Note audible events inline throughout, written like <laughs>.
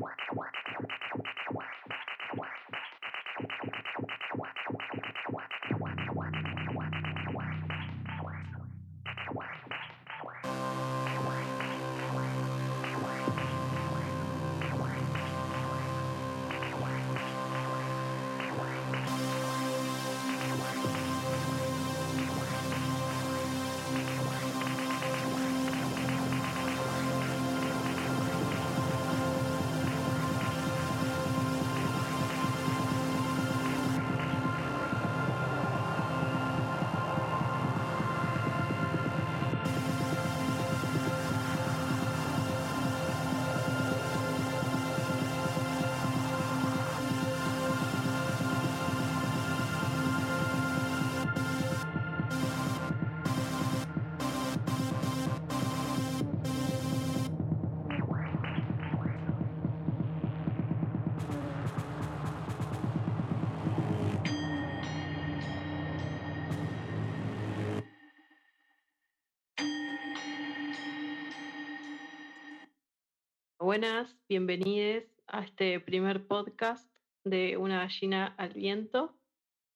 watch, watch. Buenas, bienvenidos a este primer podcast de Una gallina al viento.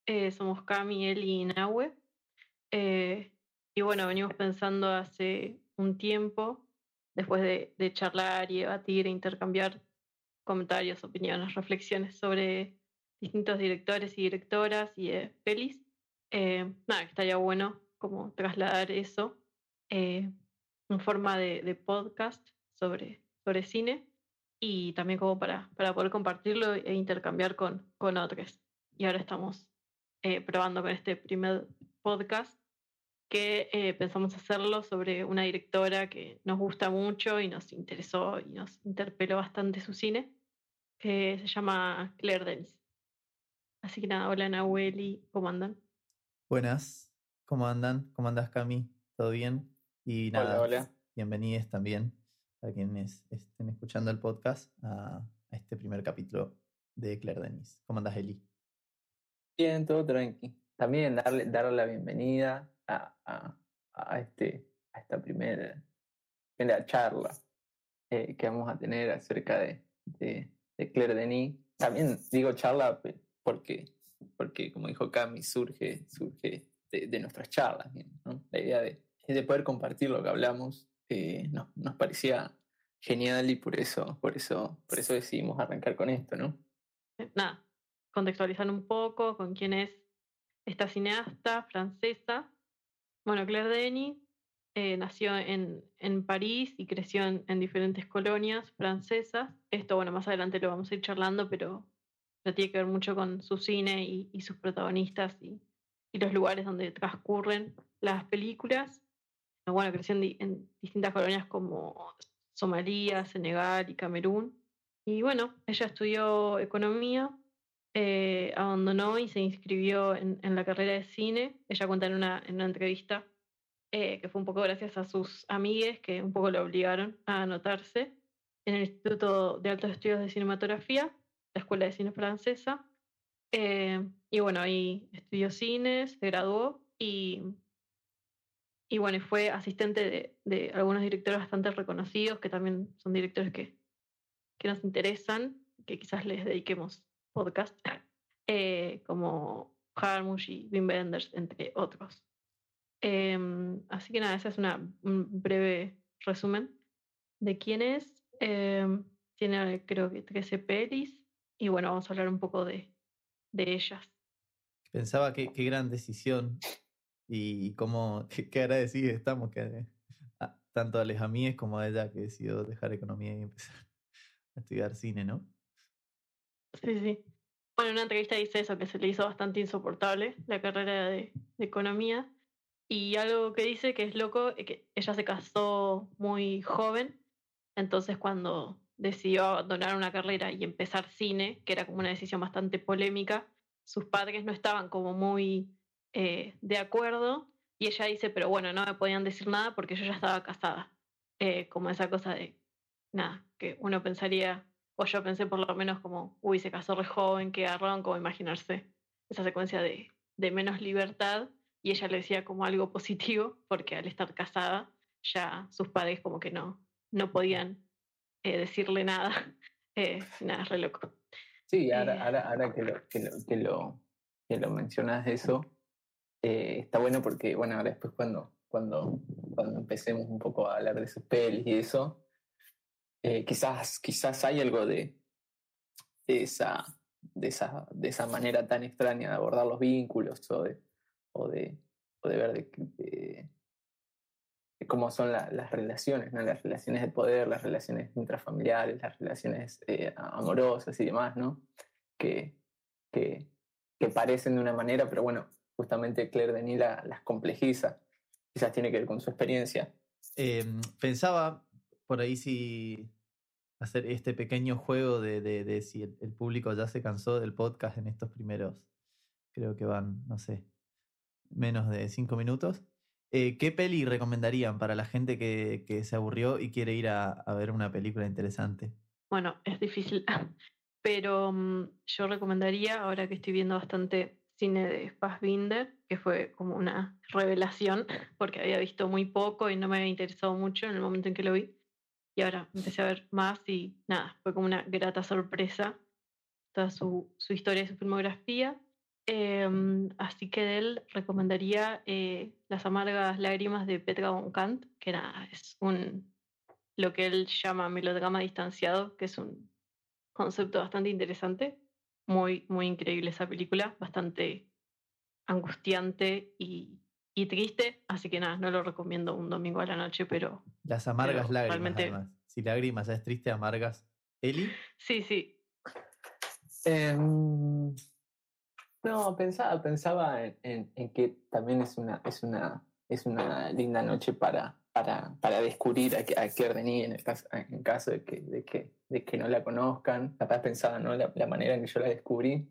Eh, somos Cami, Eli y Nahue. Eh, y bueno, venimos pensando hace un tiempo, después de, charlar y debatir e intercambiar comentarios, opiniones, reflexiones sobre distintos directores y directoras y de pelis. Eh, nada, estaría bueno como trasladar eso en forma de podcast sobre sobre cine y también como para, para poder compartirlo e intercambiar con, con otros. Y ahora estamos eh, probando con este primer podcast que eh, pensamos hacerlo sobre una directora que nos gusta mucho y nos interesó y nos interpeló bastante su cine, que se llama Claire Denis. Así que nada, hola Nahuel ¿cómo andan? Buenas, ¿cómo andan? ¿Cómo andas Cami? ¿Todo bien? Y nada, hola, hola. bienvenidos también a quienes estén escuchando el podcast, a, este primer capítulo de Claire Denis. ¿Cómo andas, Eli? Bien, todo tranqui. También darle, darle la bienvenida a, a, este, a esta primera, primera charla eh, que vamos a tener acerca de, de, Claire Denis. También digo charla porque, porque como dijo Cami, surge, surge de, nuestras charlas. La idea de, de poder compartir lo que hablamos eh, nos parecía genial y por eso, por eso, por eso decidimos arrancar con esto, ¿no? Nada, contextualizar un poco con quién es esta cineasta francesa. Bueno, Claire Denis eh, nació en, en, París y creció en, diferentes colonias francesas. Esto, bueno, más adelante lo vamos a ir charlando, pero, tiene que ver mucho con su cine y, sus protagonistas y, y, los lugares donde transcurren las películas bueno, creció en, distintas colonias como Somalia, Senegal y Camerún. Y bueno, ella estudió economía, eh, abandonó y se inscribió en, la carrera de cine. Ella cuenta en una, en una entrevista eh, que fue un poco gracias a sus amigues que un poco la obligaron a anotarse en el Instituto de Altos Estudios de Cinematografía, la Escuela de Cine Francesa. Eh, y bueno, ahí estudió cine, se graduó y y bueno, fue asistente de, algunos directores bastante reconocidos, que también son directores que, que nos interesan, que quizás les dediquemos podcast, <laughs> eh, como Harmush y Wim Wenders, entre otros. Em, así que nada, ese es una, un breve resumen de quién es. Em, tiene creo que 13 pelis y bueno, vamos a hablar un poco de, de ellas. Pensaba que qué gran decisión y cómo, <laughs> qué, agradecidos estamos que tanto a les amigues como a ella que decidió dejar economía y empezar <laughs> a estudiar cine, ¿no? Sí, sí. Bueno, en una entrevista dice eso, que se le hizo bastante insoportable la carrera de, economía. Y algo que dice que es loco, es que ella se casó muy joven, entonces cuando decidió abandonar una carrera y empezar cine, que era como una decisión bastante polémica, sus padres no estaban como muy eh, de acuerdo y ella dice, pero bueno, no me podían decir nada porque yo ya estaba casada. Eh, como esa cosa de, nada, que uno pensaría, o yo pensé por lo menos como, uy, se casó re joven, qué agarraron, como imaginarse esa secuencia de, de menos libertad y ella le decía como algo positivo porque al estar casada ya sus padres como que no, no podían eh, decirle nada <laughs> Eh, nada, re loco. Sí, ahora, ahora, ahora que, lo, que, lo, que, lo, que lo mencionas eso, eh, está bueno porque, bueno, ahora después cuando, cuando, cuando empecemos un poco a hablar de sus pelis y eso, eh, quizás, quizás hay algo de, de, esa, de, esa, de esa manera tan extraña de abordar los vínculos o de, o de, o de ver de, de- de cómo son la- las relaciones, ¿no? las relaciones de poder, las relaciones intrafamiliares, las relaciones eh, amorosas y demás, ¿no? que, que, que parecen de una manera, pero bueno, justamente Claire Denis la- las complejiza. Quizás tiene que ver con su experiencia. Eh, pensaba por ahí si hacer este pequeño juego de, de- de si el, el público ya se cansó del podcast en estos primeros, creo que van, no sé, menos de cinco minutos. Eh, ¿Qué peli recomendarían para la gente que, que se aburrió y quiere ir a, a ver una película interesante? Bueno, es difícil, <laughs> pero mm, yo recomendaría, ahora que estoy viendo bastante cine de Fassbinder, que fue como una revelación, porque había visto muy poco y no me había interesado mucho en el momento en que lo vi. Y ahora empecé a ver más y nada, fue como una grata sorpresa toda su, su historia y su filmografía. Em, así que de él recomendaría eh, Las amargas lágrimas de Petra von Kant, que nada, es un lo que él llama melodrama distanciado, que es un concepto bastante interesante. Muy, muy increíble esa película, bastante angustiante y, y triste. Así que nada, no lo recomiendo un domingo a la noche, pero Las amargas Pero lágrimas, realmente- además. Si lágrimas es triste, amargas. Eli, sí, sí. Em, no, pensaba, pensaba en, en- en que también es una, es una, es una linda noche para, para, para descubrir a, a Claire en, el caso, en caso de que, de, que, de que no la conozcan. Capaz pensaba ¿no? la, la manera en que yo la descubrí,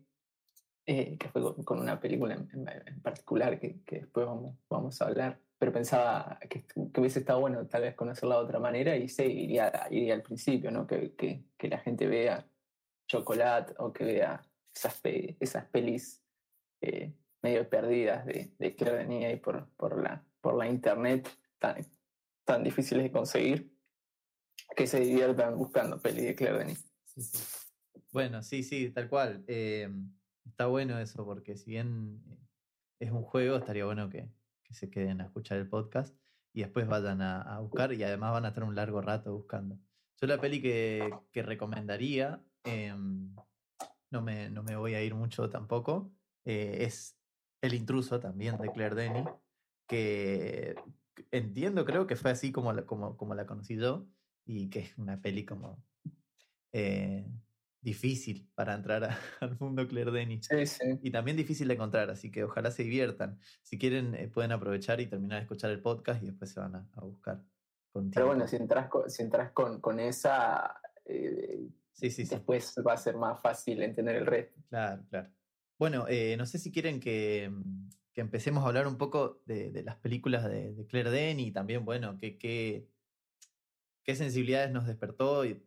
eh, que fue con, con una película en, en- particular que, que después vamos, vamos a hablar. Pero pensaba que, que hubiese estado bueno tal vez conocerla de otra manera y sí, iría, iría al principio, ¿no? que, que, la gente vea Chocolate o que vea esas, pe- esas pelis eh, medio perdidas de, de Claire Denis por, por, la, por la internet tan difíciles de conseguir, que se diviertan buscando pelis de Claire Denis. Bueno, sí, sí, tal cual. Eh, está bueno eso, porque si bien eh, es un juego, estaría bueno que, se queden a escuchar el podcast y después vayan a, buscar y además van a estar un largo rato buscando. Yo la peli que, recomendaría, em, no, me, no me voy a ir mucho tampoco, eh, es El intruso también de Claire Denis, que entiendo, creo que fue así como la, como, como la conocí yo y que es una peli como eh, difícil para entrar a- <laughs> al mundo Claire Denis. Sí, sí. Y también difícil de encontrar, así que ojalá se diviertan. Si quieren, eh, pueden aprovechar y terminar de escuchar el podcast y después se van a, a buscar. Con Pero bueno, si entras con, si entras con, con esa, eh, sí, sí, sí. después va a ser más fácil entender el resto. Claro, claro. Bueno, eh, no sé si quieren que, mm, que empecemos a hablar un poco de, las películas de, de Claire Denis y también, bueno, qué, qué, qué sensibilidades nos despertó y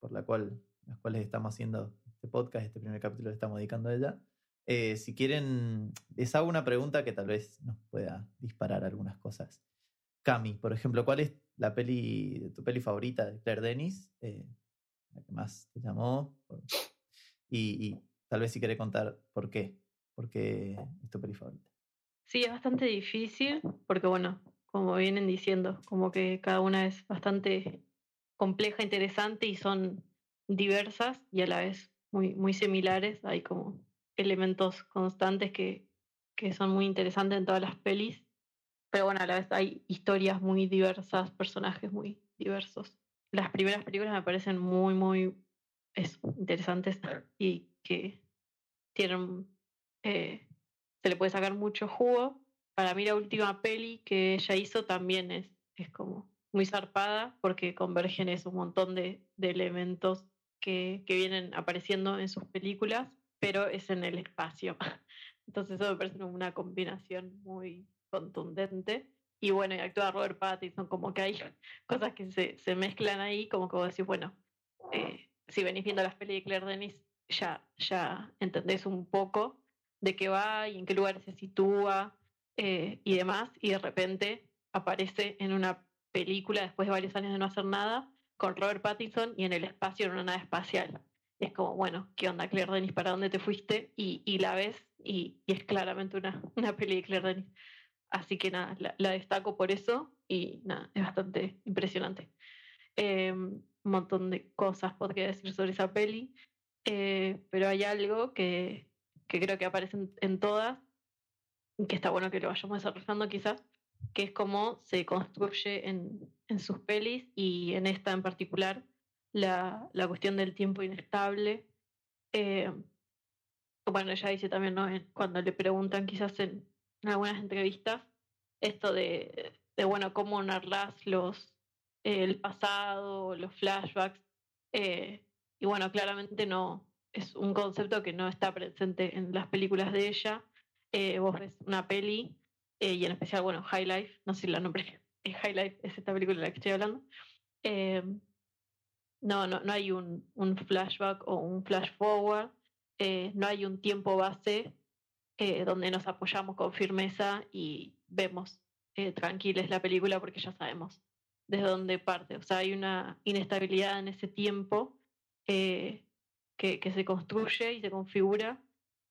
por la cual, las cuales estamos haciendo este podcast, este primer capítulo que estamos dedicando a ella. Eh, si quieren, les hago una pregunta que tal vez nos pueda disparar algunas cosas. Cami, por ejemplo, ¿cuál es la peli, tu peli favorita de Claire Denis? Eh, la que más te llamó. Y, tal vez si querés contar por qué. ¿Por qué es tu peli favorita? Sí, es bastante difícil porque, bueno, como vienen diciendo, como que cada una es bastante compleja, interesante y son diversas y a la vez muy, muy similares. Hay como elementos constantes que, que son muy interesantes en todas las pelis, pero bueno, a la vez hay historias muy diversas, personajes muy diversos. Las primeras películas me parecen muy, muy interesantes y que tienen eh, se le puede sacar mucho jugo. Para mí la última peli que ella hizo también es, es como muy zarpada porque convergen es un montón de, elementos que, que vienen apareciendo en sus películas, pero es en el espacio. <laughs> Entonces eso me parece una combinación muy contundente. Y bueno, y actúa Robert Pattinson, como que hay <laughs> cosas que se, se mezclan ahí, como que vos decís, bueno, eh, si venís viendo las pelis de Claire Denis, ya, ya entendés un poco de qué va y en qué lugar se sitúa eh, y demás, y de repente aparece en una película después de varios años de no hacer nada con Robert Pattinson y en el espacio en una nave espacial. es como, bueno, ¿qué onda Claire Denis? ¿Para dónde te fuiste? Y, la ves y, es claramente una, <laughs> una peli de Claire Denis. Así que nada, la, destaco por eso y es bastante impresionante. Em, un montón de cosas podría decir sobre esa peli, eh, pero hay algo que, que creo que aparece en, todas, que está bueno que lo vayamos desarrollando quizás, que es cómo se construye en, en sus pelis y en esta en particular la, la cuestión del tiempo inestable. Eh, bueno, ella dice también, ¿no? Cuando le preguntan quizás en, algunas entrevistas, esto de, de, bueno, cómo narras los, el pasado, los flashbacks. Eh, y bueno, claramente no, es un concepto que no está presente en las películas de ella. Eh, vos ves una peli, eh, y en especial, bueno, High Life, no sé si la nombré, <laughs> High Life es esta película de la que estoy hablando. Eh, no, no, no hay un, un, flashback o un flash forward, no hay un tiempo base donde nos apoyamos con firmeza y vemos tranquiles la película porque ya sabemos desde dónde parte. O sea, hay una inestabilidad en ese tiempo que, se construye y se configura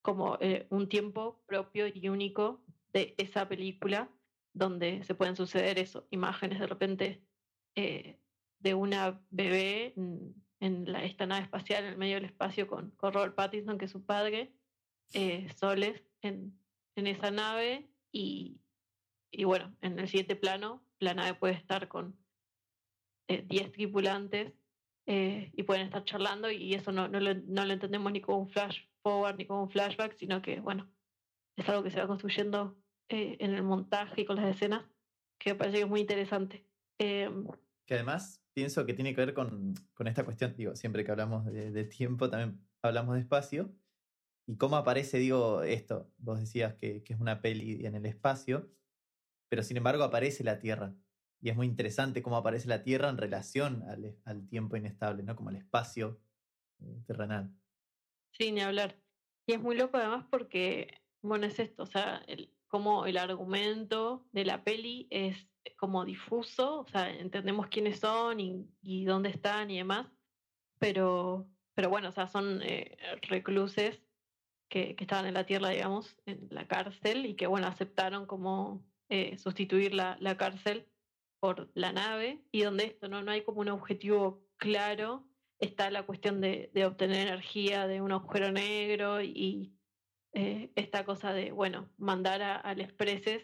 como eh, un tiempo propio y único de esa película donde se pueden suceder eso, imágenes de repente eh, de una bebé en, la, esta nave espacial en el medio del espacio con, con Robert Pattinson, que es su padre, eh, soles en, en, esa nave y, y, bueno, en el siguiente plano la nave puede estar con 10 tripulantes eh, y pueden estar charlando y eso no, no, lo, no lo entendemos ni como un flash forward ni como un flashback, sino que, bueno, es algo que se va construyendo eh, en el montaje y con las escenas, que me parece que es muy interesante. Em, que además pienso que tiene que ver con, con esta cuestión, digo, siempre que hablamos de, tiempo, también hablamos de espacio, y cómo aparece, digo, esto, vos decías que, que es una peli en el espacio, pero sin embargo aparece la Tierra y es muy interesante cómo aparece la Tierra en relación al, tiempo inestable, ¿no? Como el espacio eh, terrenal. Sí, ni hablar. Y es muy loco además porque, bueno, es esto, o sea, el, como el argumento de la peli es como difuso, o sea, entendemos quiénes son y, dónde están y demás, pero, pero bueno, o sea, son eh, recluses que, estaban en la tierra, digamos, en la cárcel y que, bueno, aceptaron como eh, sustituir la, la cárcel por la nave y donde esto no, no hay como un objetivo claro, está la cuestión de, obtener energía de un agujero negro y eh, esta cosa de, bueno, mandar a, al expreses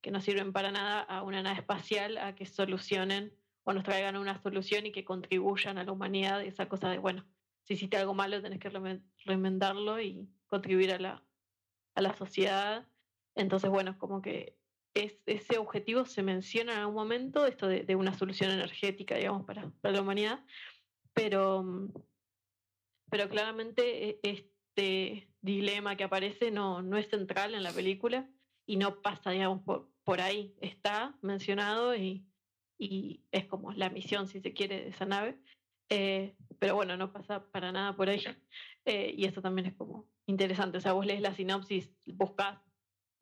que no sirven para nada a una nave espacial a que solucionen o nos traigan una solución y que contribuyan a la humanidad, esa cosa de, bueno, si hiciste algo malo tenés que remendarlo y contribuir a la, a la sociedad. Entonces, bueno, como que ese objetivo se menciona en algún momento, esto de, una solución energética, digamos, para, la humanidad, pero, pero claramente e, este dilema que aparece no, no es central en la película y no pasa, digamos, por, por ahí. Está mencionado y, y es como la misión, si se quiere, de esa nave. Eh, pero bueno, no pasa para nada por ahí. Eh, y eso también es como interesante. O sea, vos lees la sinopsis, buscas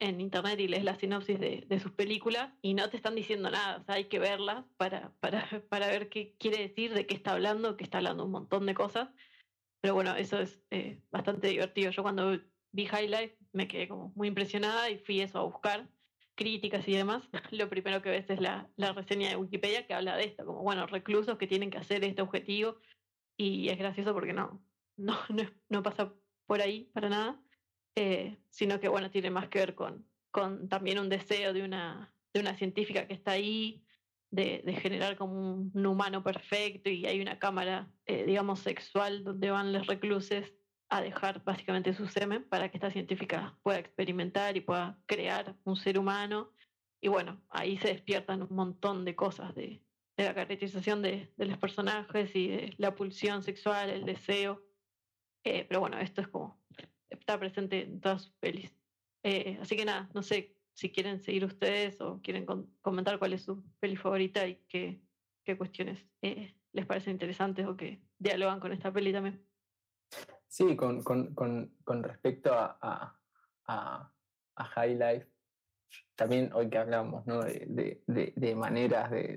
en internet y lees la sinopsis de, de, sus películas y no te están diciendo nada, o sea, hay que verlas para, para, <laughs> para, ver qué quiere decir, de qué está hablando, que está hablando un montón de cosas. Pero bueno, eso es eh, bastante divertido. Yo cuando vi High Life me quedé como muy impresionada y fui eso a buscar críticas y demás. <laughs> Lo primero que ves es la, la reseña de Wikipedia que habla de esto, como bueno, reclusos que tienen que hacer este objetivo y es gracioso porque no, <laughs> no, no, no pasa por ahí para nada. Eh, sino que bueno, tiene más que ver con, también un deseo de una, de una científica que está ahí, de, generar como un, humano perfecto y hay una cámara, eh, digamos, sexual donde van los recluses a dejar básicamente su semen para que esta científica pueda experimentar y pueda crear un ser humano. Y bueno, ahí se despiertan un montón de cosas de, la caracterización de, de, los personajes y de la pulsión sexual, el deseo. Eh, pero bueno, esto es como está presente en todas sus pelis. Eh, así que nada, no sé si quieren seguir ustedes o quieren comentar cuál es su peli favorita y qué, qué cuestiones eh, les parecen interesantes o que dialogan con esta peli también. Sí, con, con, con, con respecto a, a, a, High Life, también hoy que hablamos ¿no? de, de, de, maneras de,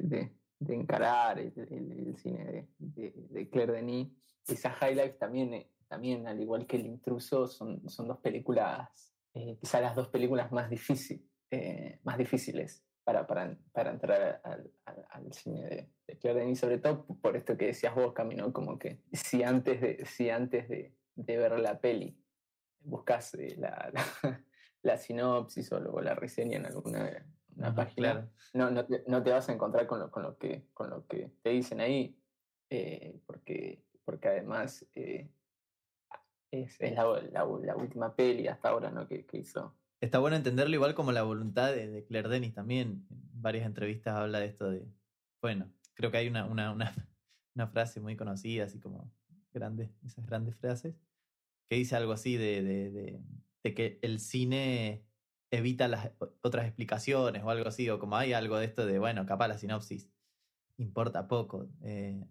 de encarar el, el- el cine de, de, de Claire Denis. Esa High Life también, eh, también, al igual que El Intruso, son, son dos películas, eh, quizá las dos películas más, difícil, eh, más difíciles para, para, para entrar al, al- al cine de, de Claire Denis, sobre todo por esto que decías vos, Camino, como que si antes de, si antes de, de ver la peli buscas eh, la, la, <laughs> la sinopsis o luego la reseña en alguna una Ajá, página, claro. no, no, te, no te vas a encontrar con lo, con lo, que, con lo que te dicen ahí, eh, porque, porque además eh, es, es la, la, la última peli hasta ahora ¿no? que, que hizo. Está bueno entenderlo igual como la voluntad de, de Claire Denis también. En varias entrevistas habla de esto de. Bueno, creo que hay una, una, una, <laughs> una frase muy conocida, así como grandes, esas grandes frases, que dice algo así de, de, de, de que el cine evita las otras explicaciones o algo así, o como hay algo de esto de, bueno, capaz la sinopsis importa poco. eh,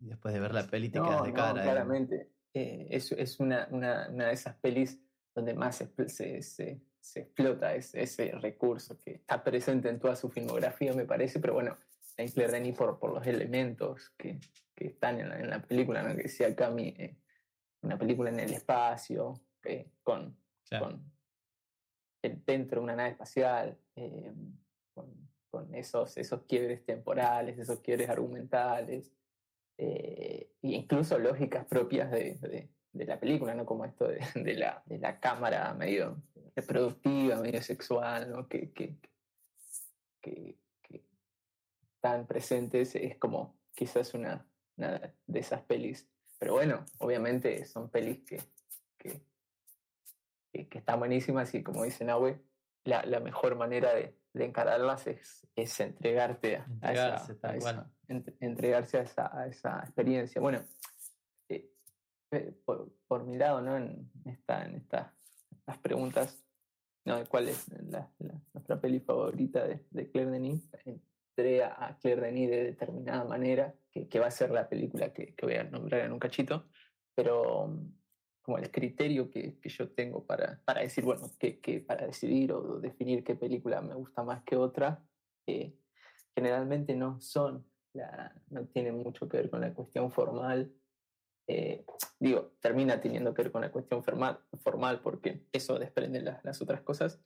y después de ver la peli te quedas de no, cara. claramente. Eh, es es una, una, una de esas pelis donde más se, se, se explota ese, ese recurso que está presente en toda su filmografía, me parece, pero bueno, en Claire Denis por, por los elementos que, que están en la, en la película, ¿no? que decía Cami, eh, una película en el espacio, eh, con, Claro. con el- dentro de una nave espacial, eh, con, con esos, esos quiebres temporales, esos quiebres argumentales, eh, incluso lógicas propias de, de- la película, ¿no? Como esto de, de la, cámara medio reproductiva, medio sexual, ¿no? Que, que, que, están presentes, es como quizás una, una de esas pelis. Pero bueno, obviamente son pelis que, que están buenísimas y como dice Nahue, la, la mejor manera de, de encararlas es, es entregarte a, a Entregarse, esa, a esa- cual. ent- entregarse a esa, a esa experiencia. Bueno, eh, eh, por, por mi lado, ¿no? En, esta, en esta- estas preguntas, ¿no? ¿cuál es la, la- nuestra peli favorita de, de Claire Denis? Entré a, a Claire Denis de determinada manera, que, que va a ser la película que, que voy a nombrar en un cachito, pero como el criterio que, que yo tengo para, para decir, bueno, que, que para decidir o definir qué película me gusta más que otra, eh, generalmente no son, la, no tienen mucho que ver con la cuestión formal. eh, digo, termina teniendo que ver con la cuestión formal, formal porque eso desprende las, las otras cosas,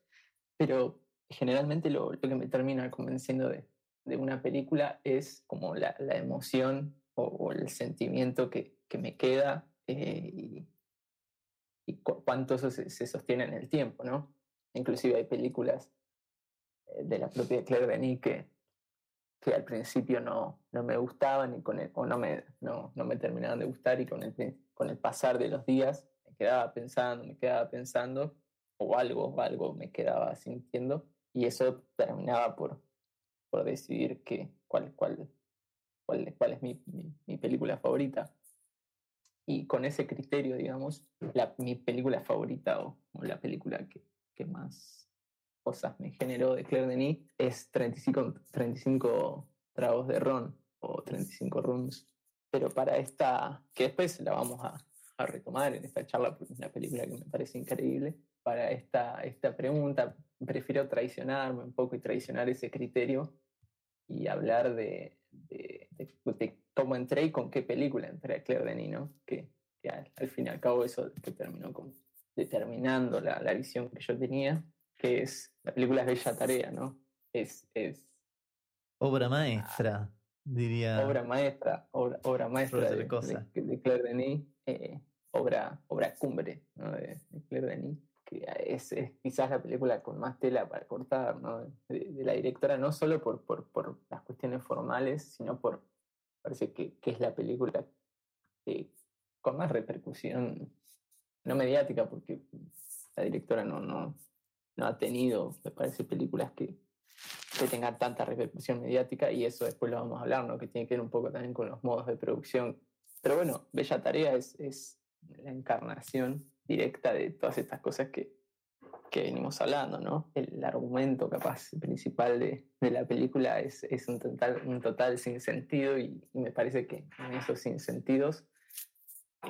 pero generalmente lo, lo que me termina convenciendo de, de una película es como la, la emoción o, o el sentimiento que, que me queda eh, y, y cu- cuánto eso se, se sostiene en el tiempo, ¿no? Inclusive hay películas eh, de la propia Claire Denis que, que al principio no, no me gustaban y con el- o no me, no, no me terminaban de gustar y con el, con el pasar de los días me quedaba pensando, me quedaba pensando, o algo, o algo me quedaba sintiendo, y eso terminaba por, por decidir que, cuál, cuál, cuál, cuál es mi, mi, mi película favorita. Y con ese criterio, digamos, la, mi película favorita o, o la película que, que más cosas me generó de Claire Denis es 35, 35 tragos de ron o 35 rooms. Pero para esta, que después la vamos a, a retomar en esta charla, porque es una película que me parece increíble, para esta, esta pregunta prefiero traicionarme un poco y traicionar ese criterio y hablar de, de, de- de cómo entré y con qué película entré a Claire Denis, ¿no? Que, que al, al fin y al cabo eso que terminó como determinando la, la visión que yo tenía, que es, la película es Bella Tarea, ¿no? Es, es Obra maestra, diría. obra maestra, obra, obra maestra de, de- de Claire Denis, eh, obra, obra cumbre ¿no? de, de Claire Denis, que es, es quizás la película con más tela para cortar ¿no? de, de la directora, no solo por, por, por las cuestiones formales, sino por, parece que, que es la película con más repercusión, no mediática, porque la directora no, no, no ha tenido, me parece, películas que, que tengan tanta repercusión mediática y eso después lo vamos a hablar, ¿no? que tiene que ver un poco también con los modos de producción. Pero bueno, Bella Tarea es, es la encarnación directa de todas estas cosas que, que venimos hablando, ¿no? El argumento capaz principal de, de la película es, es un, total, un total sinsentido y, y me parece que en esos sinsentidos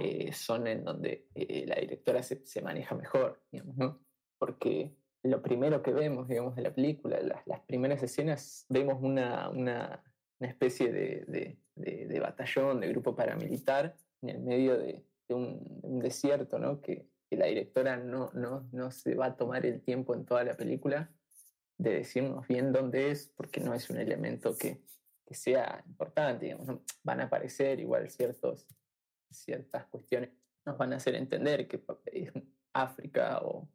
eh, son en donde eh, la directora se, se maneja mejor, digamos, ¿no? Porque lo primero que vemos, digamos, de la película, las, las primeras escenas, vemos una, una, una especie de, de, batallón, de grupo paramilitar en el medio de, un, desierto, ¿no? Que, la directora no, no, no se va a tomar el tiempo en toda la película de decirnos bien dónde es, porque no es un elemento que, que sea importante, van a aparecer igual ciertos, ciertas cuestiones, nos van a hacer entender que es África o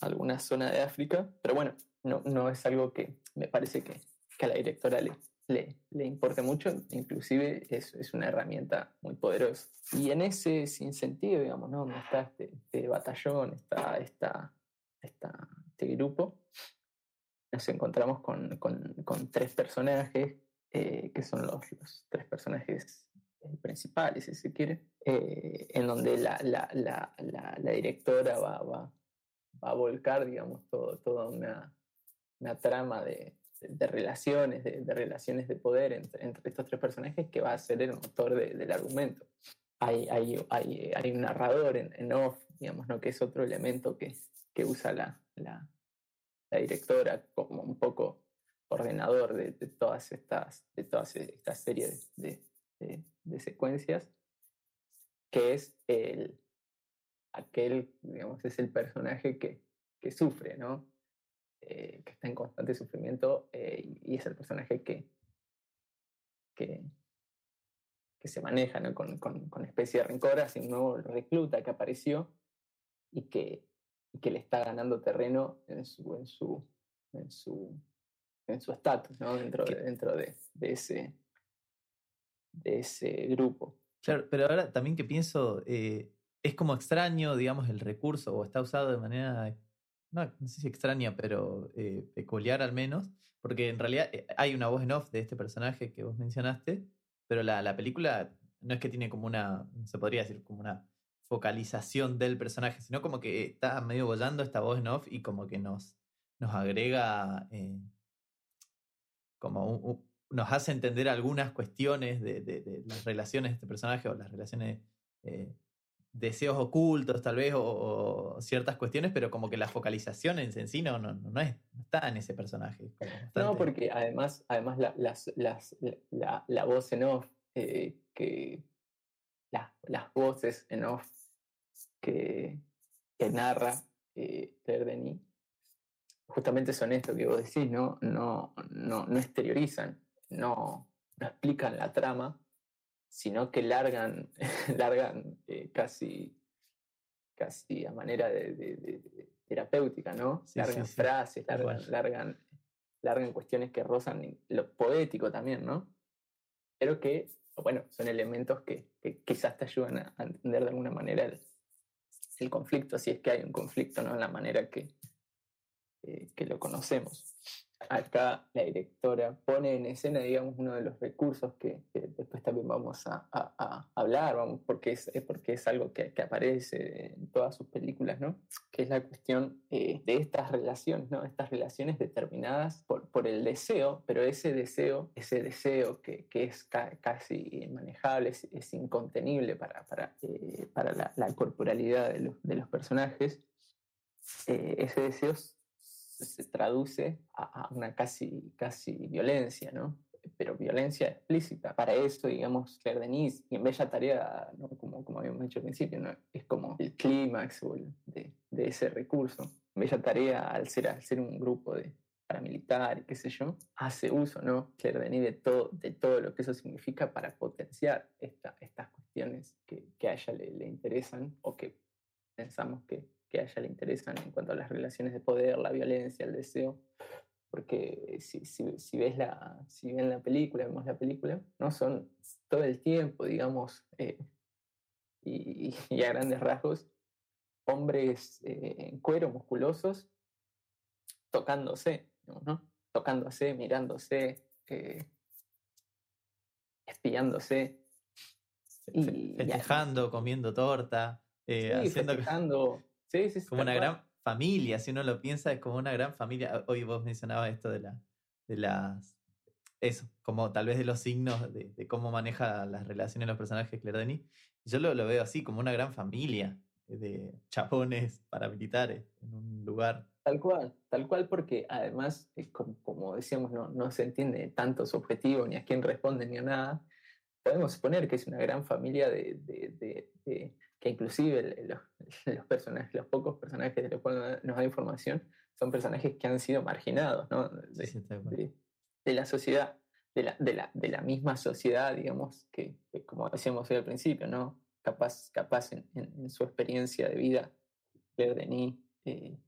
alguna zona de África, pero bueno, no, no es algo que me parece que, que a la directora le, le, le importe mucho, inclusive es, es, una herramienta muy poderosa. Y en ese sentido, digamos, ¿no? está este, este batallón, está, está, este grupo, nos encontramos con, con, con tres personajes, eh, que son los, los, tres personajes eh, principales, si se quiere, eh, en donde la, la, la, la, directora va, va, va a volcar, digamos, todo, toda una, una trama de, de relaciones, de, relaciones de poder entre, estos tres personajes que va a ser el motor del argumento. Hay, hay, hay, un narrador en, off, digamos, ¿no? que es otro elemento que, que usa la, la, directora como un poco ordenador de, de, todas estas, de todas estas series de, de secuencias, que es el, aquel, digamos, es el personaje que, que sufre, ¿no? Eh, que está en constante sufrimiento eh, y es el personaje que, que, que se maneja ¿no? con, con, con, especie de rencor hacia un nuevo recluta que apareció y que, y que le está ganando terreno en su en su en su en su estatus ¿no? dentro, de, dentro de, de, ese de ese grupo. Claro, pero ahora también que pienso, eh, es como extraño, digamos, el recurso o está usado de manera no, no sé si extraña, pero eh, peculiar al menos, porque en realidad eh, hay una voz en off de este personaje que vos mencionaste, pero la, la película no es que tiene como una, se podría decir, como una focalización del personaje, sino como que está medio bollando esta voz en off y como que nos, nos agrega, eh, como nos hace entender algunas cuestiones de, de, de, las relaciones de este personaje o las relaciones deseos ocultos tal vez o, ciertas cuestiones, pero como que la focalización en, sí no, no, no, es, no está en ese personaje. No, porque además, además la, las, las, la, la, voz en off, eh, que las voces en off que, que narra eh, Claire Denis, justamente son esto que vos decís, ¿no? No, no, no exteriorizan, no, no explican la trama, sino que largan, <laughs> largan eh, casi, casi a manera de, de, terapéutica, ¿no? largan frases, largan, largan, largan, cuestiones que rozan lo poético también, ¿no? Pero que, bueno, son elementos que, que quizás te ayudan a, entender de alguna manera el, el, conflicto, si es que hay un conflicto, ¿no? En la manera que, eh, que lo conocemos acá la directora pone en escena, digamos, uno de los recursos que, después también vamos a, hablar, vamos, porque es, porque es algo que, aparece en todas sus películas, ¿no? Que es la cuestión eh, de estas relaciones, ¿no? Estas relaciones determinadas por, por el deseo, pero ese deseo, ese deseo que, es casi inmanejable, es, incontenible para, para, eh, para la, corporalidad de los, de los personajes, eh, ese deseo se traduce a, una casi, casi violencia, ¿no? Pero violencia explícita. Para eso, digamos, Claire Denis, y en Bella Tarea, ¿no? como, como habíamos dicho al principio, ¿no? es como el clímax de, de, ese recurso. Bella Tarea, al ser, al ser un grupo de paramilitar qué sé yo, hace uso, ¿no? Claire Denis de todo, de todo lo que eso significa para potenciar esta, estas cuestiones que, que a ella le, le interesan o que pensamos que, que a ella le interesan en cuanto a las relaciones de poder, la violencia, el deseo. Porque si, si, si ves la, si ven la película, vemos la película, no son todo el tiempo, digamos, eh, y, y, a grandes rasgos, hombres eh, en cuero, musculosos, tocándose, ¿no? tocándose, mirándose, eh, espiándose. Y, Festejando, comiendo torta, sí, haciendo... Sí, sí, como una gran familia, si uno lo piensa, es como una gran familia. Hoy vos mencionabas esto de, la, de las. Eso, como tal vez de los signos de, de cómo maneja las relaciones los personajes Claire Denis. Yo lo, lo, veo así, como una gran familia de chapones paramilitares en un lugar tal cual, tal cual, porque además, como, como, decíamos, no, no se entiende tanto su objetivo, ni a quién responde, ni a nada. Podemos suponer que es una gran familia de, de, de, que inclusive los, <laughs> los, personajes, los pocos personajes de los cuales nos da información, son personajes que han sido marginados ¿no? de, la sociedad, de la, de, la, de la misma sociedad, digamos, que, como decíamos hoy al principio, ¿no? capaz, capaz en, en, su experiencia de vida, Claire Denis, eh,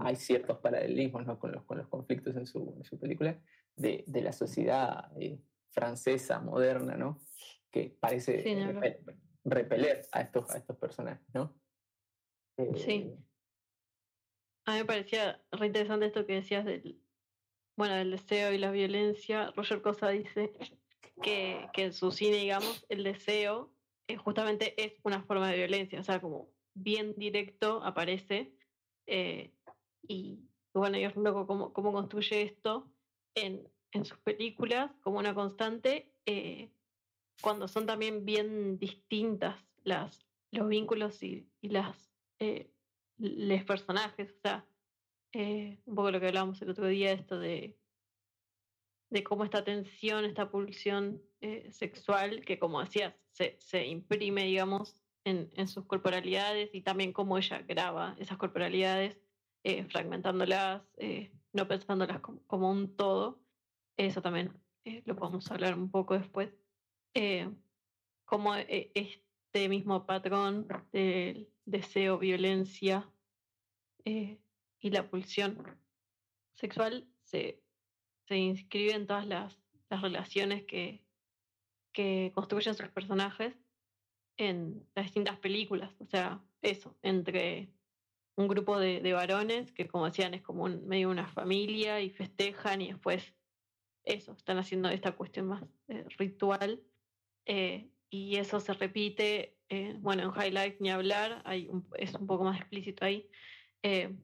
hay ciertos paralelismos ¿no? con, los, con los conflictos en su, en su película, de, de la sociedad eh, francesa moderna, ¿no? que parece repeler, a, estos, a estos personajes. ¿no? sí. Eh, a mí me parecía re interesante esto que decías del, bueno, del deseo y la violencia. Roger Cosa dice que, que en su cine, digamos, el deseo eh, justamente es una forma de violencia, o sea, como bien directo aparece. Eh, y bueno, yo es loco cómo, cómo construye esto en, en, sus películas como una constante, eh, cuando son también bien distintas las, los vínculos y, y las los personajes, o sea, un poco lo que hablábamos el otro día, esto de, de cómo esta tensión, esta pulsión sexual, que como decías, se, se imprime, digamos, en, en, sus corporalidades y también cómo ella graba esas corporalidades, eh, fragmentándolas, eh, no pensándolas como, como, un todo. Eso también eh, lo podemos hablar un poco después. Como este mismo patrón del deseo, violencia y la pulsión sexual se, se inscribe en todas las, las relaciones que, que construyen sus personajes en las distintas películas. O sea, eso, entre un grupo de, de varones que, como decían, es como un, medio una familia y festejan y después eso, están haciendo esta cuestión más eh, ritual. Eh, y eso se repite, eh, bueno, en High Life ni hablar, hay un, es un poco más explícito ahí. Eh,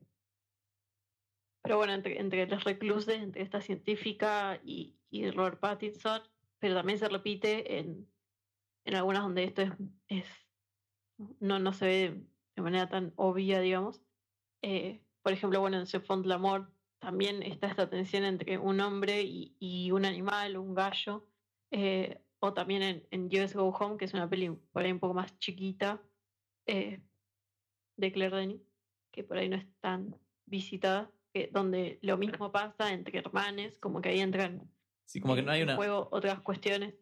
pero bueno, entre, entre los recluses, entre esta científica y, y Robert Pattinson, pero también se repite en, en algunas donde esto es, es no, no se ve de manera tan obvia, digamos. Eh, por ejemplo, bueno, en Se Font l'Amour también está esta tensión entre un hombre y, y un animal, un gallo, eh, o también en, en US Go Home, que es una peli por ahí un poco más chiquita, eh, de Claire Denis, que por ahí no es tan visitada, que, donde lo mismo pasa entre hermanes, como que ahí entran Sí, como que no hay una. Juego, otras cuestiones.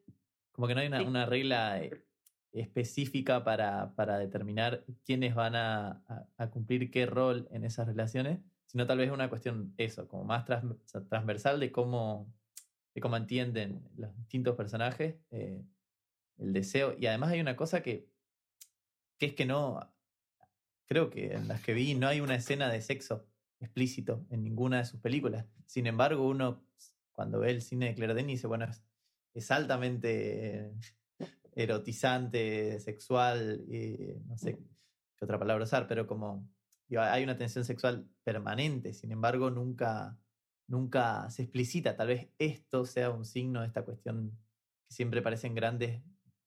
Como que no hay una, Sí. una regla eh, específica para, para determinar quiénes van a, a- a cumplir qué rol en esas relaciones, sino tal vez una cuestión, eso, como más trans- transversal de cómo, de cómo entienden los distintos personajes eh, el deseo. Y además hay una cosa que, que es que no. Creo que en las que vi no hay una escena de sexo explícito en ninguna de sus películas. Sin embargo, uno cuando ve el cine de Claire Denis dice, bueno, es, es altamente erotizante, sexual, y no sé qué otra palabra usar, pero como digo, hay una tensión sexual permanente, sin embargo, nunca, nunca se explicita. Tal vez esto sea un signo de esta cuestión que siempre parecen grandes,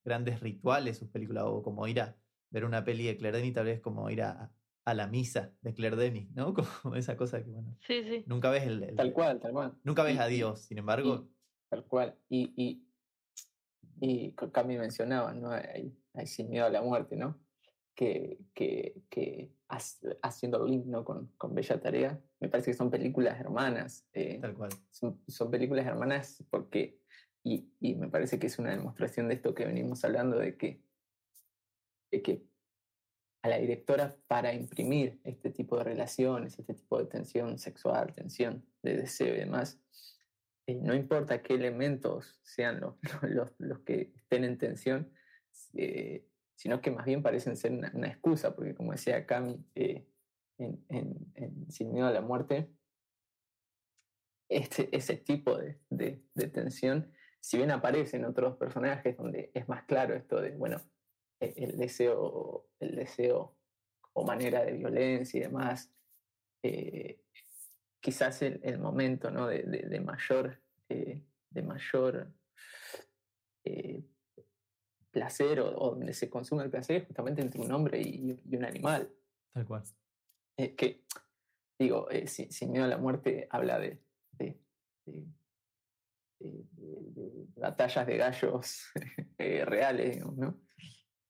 grandes rituales sus películas, o como ir a ver una peli de Claire Denis, tal vez como ir a, a la misa de Claire Denis, ¿no? <laughs> Como esa cosa que, bueno, Sí, sí. nunca ves el, el- Tal cual, tal cual. nunca ves Y- a Dios, sin embargo, Tal cual. Y, y, y Cami mencionaba, ¿no? Hay, hay Sin Miedo a la Muerte, ¿no? Que, que, que haciendo link ¿no? con, con Bella Tarea, me parece que son películas hermanas. eh, tal cual. son, son películas hermanas porque, y, y me parece que es una demostración de esto que venimos hablando, de que, de que a la directora para imprimir este tipo de relaciones, este tipo de tensión sexual, tensión de deseo y demás, eh, no importa qué elementos sean los, <laughs> los, los que estén en tensión, eh, sino que más bien parecen ser una, excusa, porque como decía Cami eh, en, Sin Miedo a la Muerte, este, ese tipo de, de, tensión, si bien aparece en otros personajes donde es más claro esto de, bueno, e- el deseo, el deseo o manera de violencia y demás, eh, quizás el, momento ¿no? de, mayor, de mayor eh, placer o, o donde se consume el placer es justamente entre un hombre y, y un animal. Tal cual. Eh, que digo, eh, sin, miedo a la muerte habla de, de, batallas de gallos <laughs> eh, reales, ¿no?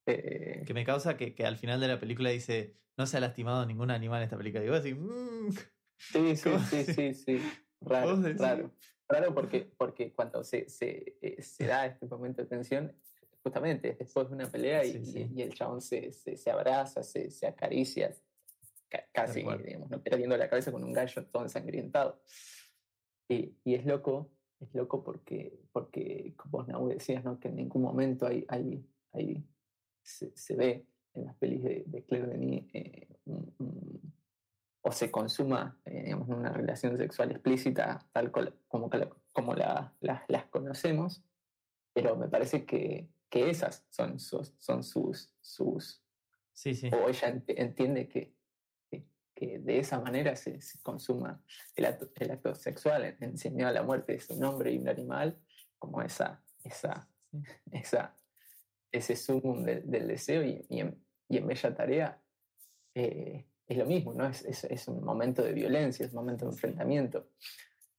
Eh, que me causa que, que, al final de la película dice, no se ha lastimado ningún animal en esta película. Digo así, mmm. <laughs> sí, sí, sí, sí, sí, raro, raro. Raro porque, porque cuando se, se, se da este momento de tensión, justamente después de una pelea y, y, el chabón se, se, se abraza, se, se acaricia, casi, digamos, ¿no? perdiendo la cabeza con un gallo todo ensangrentado. Y, y, es loco, es loco porque, porque como vos, decías, ¿no? que en ningún momento hay, hay, hay se, se, ve en las pelis de, de Claire Denis eh, o se consuma eh, digamos, una relación sexual explícita tal como, como la, las conocemos, pero me parece que, que esas son sus, son sus, sus sí, sí. o ella entiende que, que, de esa manera se, consuma el acto, el acto sexual enseñado a la muerte de un hombre y un animal, como esa, esa, esa ese sumum del, deseo y, y, en, y, en, Bella Tarea eh, es lo mismo, ¿no? Es, es, es, un momento de violencia, es un momento de enfrentamiento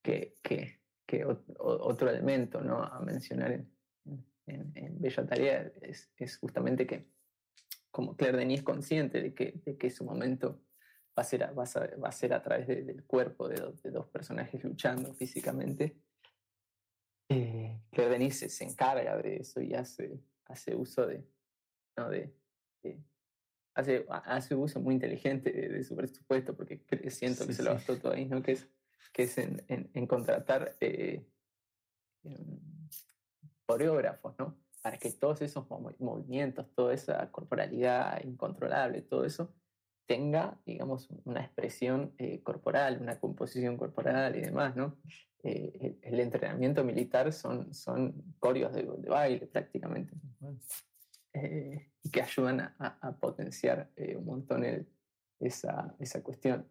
que, que, que otro elemento ¿no? a mencionar en, en, Bella Tarea es, es, justamente que como Claire Denis es consciente de que, de que su momento va a ser a, va a, va a ser a través del cuerpo de, de, dos personajes luchando físicamente, eh, Claire Denis se, se, encarga de eso y hace, hace uso de, ¿no? de, hace, hace uso muy inteligente de, su presupuesto porque siento que se lo gastó todo ahí, ¿no? que es, que es en, en, en contratar eh, coreógrafos, ¿no? Para que todos esos movimientos, toda esa corporalidad incontrolable, todo eso, tenga, digamos, una expresión eh, corporal, una composición corporal y demás, ¿no? Eh, el, entrenamiento militar son, son coreos de, baile prácticamente, eh, y que ayudan a, potenciar un montón esa, esa cuestión.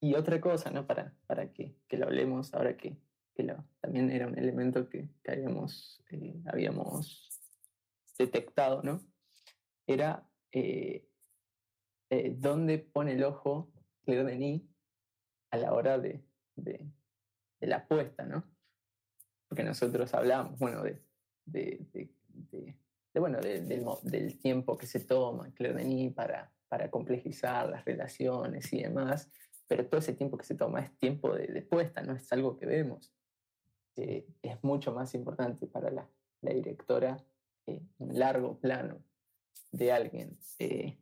Y otra cosa, ¿no? Para, para que, que lo hablemos ahora que, que también era un elemento que, que habíamos, eh, detectado, ¿no? Era eh, eh, dónde pone el ojo Claire Denis a la hora de, de, la apuesta, ¿no? Porque nosotros hablamos, bueno, de, de bueno, del, del, tiempo que se toma Claire Denis para, para complejizar las relaciones y demás, pero todo ese tiempo que se toma es tiempo de, de puesta, no es algo que vemos. Eh, es mucho más importante para la, la directora eh, un largo plano de alguien eh,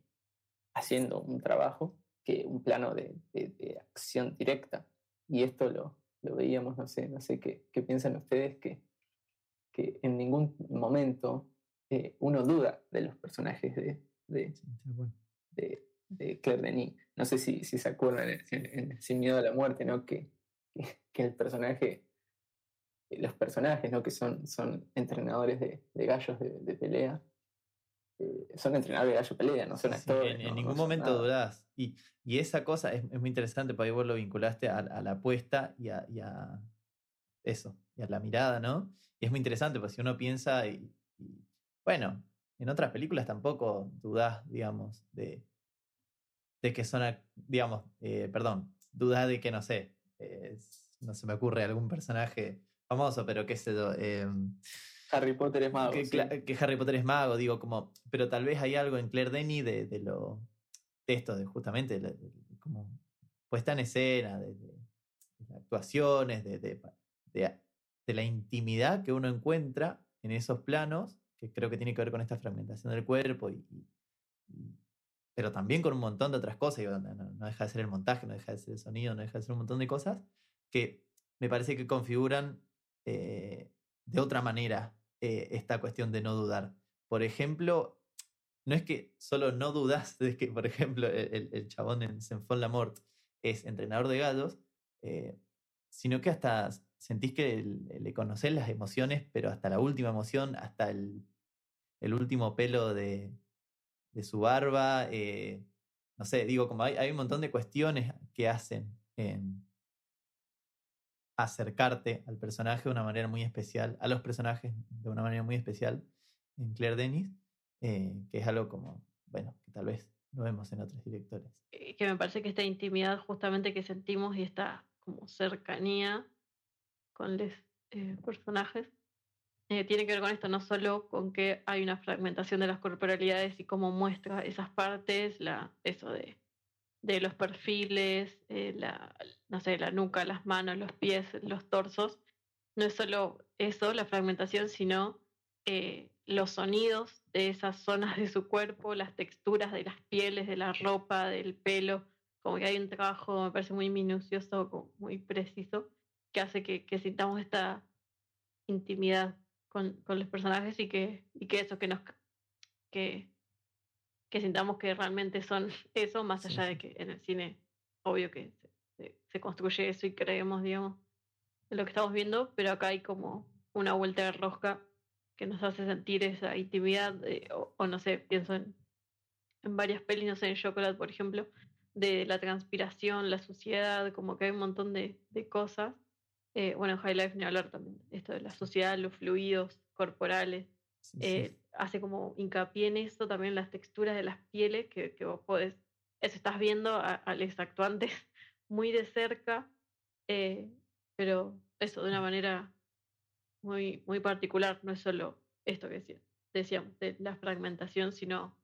haciendo un trabajo que un plano de, de, acción directa. Y esto lo, lo, veíamos, no sé, no sé qué, qué piensan ustedes, que, que en ningún momento uno duda de los personajes de, de, de, de Claire Denis. No sé si, si se acuerdan en, Sin Miedo a la Muerte, ¿no? Que, que, que el personaje los personajes, ¿no? que son, son entrenadores de, de gallos de, de pelea, eh, son entrenadores de gallo pelea, no son actores. en, ningún momento dudás. Y, y, esa cosa es, es, muy interesante, porque ahí vos lo vinculaste a, a la apuesta y a, y a, eso, y a la mirada, ¿no? Y es muy interesante, porque si uno piensa, y, bueno, en otras películas tampoco dudás, digamos, de, de que son, digamos, eh, perdón, dudás de que, no sé, eh, no se me ocurre algún personaje famoso, pero qué sé yo. Em, Harry Potter es mago. Que, Harry Potter es mago, digo, como. Pero tal vez hay algo en Claire Denis de, de lo. de esto, de justamente, como puesta en escena, de, actuaciones, de, de, de, la intimidad que uno encuentra en esos planos, que creo que tiene que ver con esta fragmentación del cuerpo, y, pero también con un montón de otras cosas. no, no, deja de ser el montaje, no deja de ser el sonido, no deja de ser un montón de cosas que me parece que configuran eh, de otra manera eh, esta cuestión de no dudar. Por ejemplo, no es que solo no dudas de que, por ejemplo, el, el chabón en Senfon la Mort es entrenador de gallos, eh, sino que hasta sentís que le conocés las emociones, pero hasta la última emoción, hasta el, el último pelo de, de su barba. no sé, digo, como hay, hay, un montón de cuestiones que hacen en, acercarte al personaje de una manera muy especial, a los personajes de una manera muy especial en Claire Denis, eh, que es algo como, bueno, que tal vez no vemos en otros directores. Eh, que me parece que esta intimidad justamente que sentimos y esta como cercanía con los eh, personajes tiene que ver con esto, no solo con que hay una fragmentación de las corporalidades y cómo muestra esas partes, la, eso de, de los perfiles, la, no sé, la nuca, las manos, los pies, los torsos, no es solo eso, la fragmentación, sino los sonidos de esas zonas de su cuerpo, las texturas de las pieles, de la ropa, del pelo, como que hay un trabajo, me parece muy minucioso, muy preciso, que hace que, sintamos esta intimidad con, los personajes y que, y que eso, que nos que, que sintamos que realmente son <laughs> eso, más allá de que en el cine, obvio que se, se construye eso y creemos, digamos, en lo que estamos viendo, pero acá hay como una vuelta de rosca que nos hace sentir esa intimidad, o, no sé, pienso en, en varias pelis, no sé, en Chocolate, por ejemplo, de la transpiración, la suciedad, como que hay un montón de, de cosas. Eh, bueno, en High Life ni hablar también, esto de la suciedad, los fluidos corporales, eh, hace como hincapié en eso, también las texturas de las pieles, que, que vos podés, eso estás viendo a, los actuantes <laughs> muy de cerca, eh, pero eso de una manera muy, muy particular, no es solo esto que decía, decíamos, de la fragmentación, sino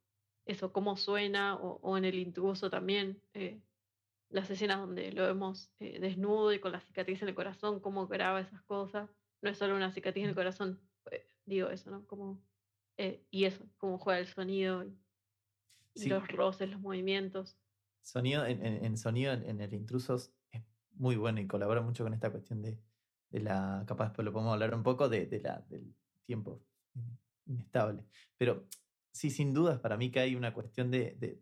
eso, cómo suena, o, en el intruso también, eh, las escenas donde lo vemos eh, desnudo y con la cicatriz en el corazón, cómo graba esas cosas, no es solo una cicatriz en el corazón, digo eso, ¿no? Como, eh, y eso, cómo juega el sonido y, los roces, los movimientos. Sonido, en, en, sonido en, el intruso es muy bueno y colabora mucho con esta cuestión de, de la, capaz después lo podemos hablar un poco, de, de la, del tiempo inestable. Pero sí, sin dudas, para mí que hay una cuestión de, de,